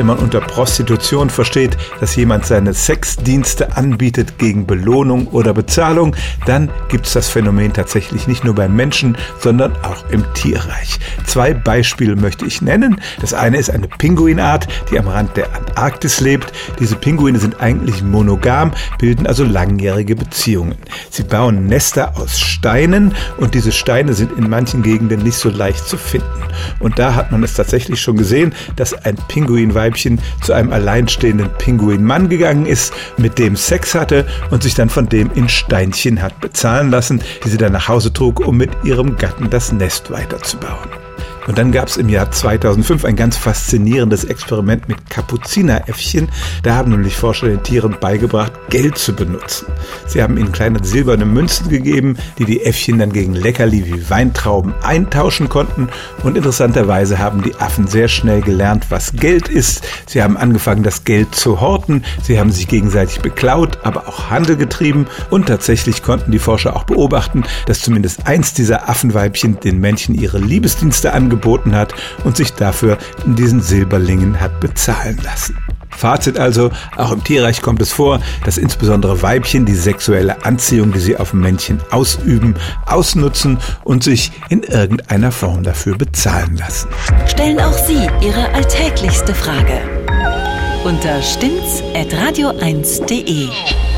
wenn man unter Prostitution versteht, dass jemand seine Sexdienste anbietet gegen Belohnung oder Bezahlung, dann gibt es das Phänomen tatsächlich nicht nur beim Menschen, sondern auch im Tierreich. Zwei Beispiele möchte ich nennen. Das eine ist eine Pinguinart, die am Rand der Antarktis lebt. Diese Pinguine sind eigentlich monogam, bilden also langjährige Beziehungen. Sie bauen Nester aus Steinen und diese Steine sind in manchen Gegenden nicht so leicht zu finden. Und da hat man es tatsächlich schon gesehen, dass ein Pinguinweibchen zu einem alleinstehenden Pinguinmann gegangen ist, mit dem Sex hatte und sich dann von dem in Steinchen hat bezahlen lassen, die sie dann nach Hause trug, um mit ihrem Gatten das Nest weiterzubauen. Und dann gab es im Jahr 2005 ein ganz faszinierendes Experiment mit Kapuzineräffchen. Da haben nämlich Forscher den Tieren beigebracht, Geld zu benutzen. Sie haben ihnen kleine silberne Münzen gegeben, die die Äffchen dann gegen Leckerli wie Weintrauben eintauschen konnten. Und interessanterweise haben die Affen sehr schnell gelernt, was Geld ist. Sie haben angefangen, das Geld zu horten. Sie haben sich gegenseitig beklaut, aber auch Handel getrieben. Und tatsächlich konnten die Forscher auch beobachten, dass zumindest eins dieser Affenweibchen den Männchen ihre Liebesdienste angeboten angeboten hat und sich dafür in diesen Silberlingen hat bezahlen lassen. Fazit also, auch im Tierreich kommt es vor, dass insbesondere Weibchen die sexuelle Anziehung, die sie auf Männchen ausüben, ausnutzen und sich in irgendeiner Form dafür bezahlen lassen. Stellen auch Sie Ihre alltäglichste Frage unter stimmt's at radio1.de.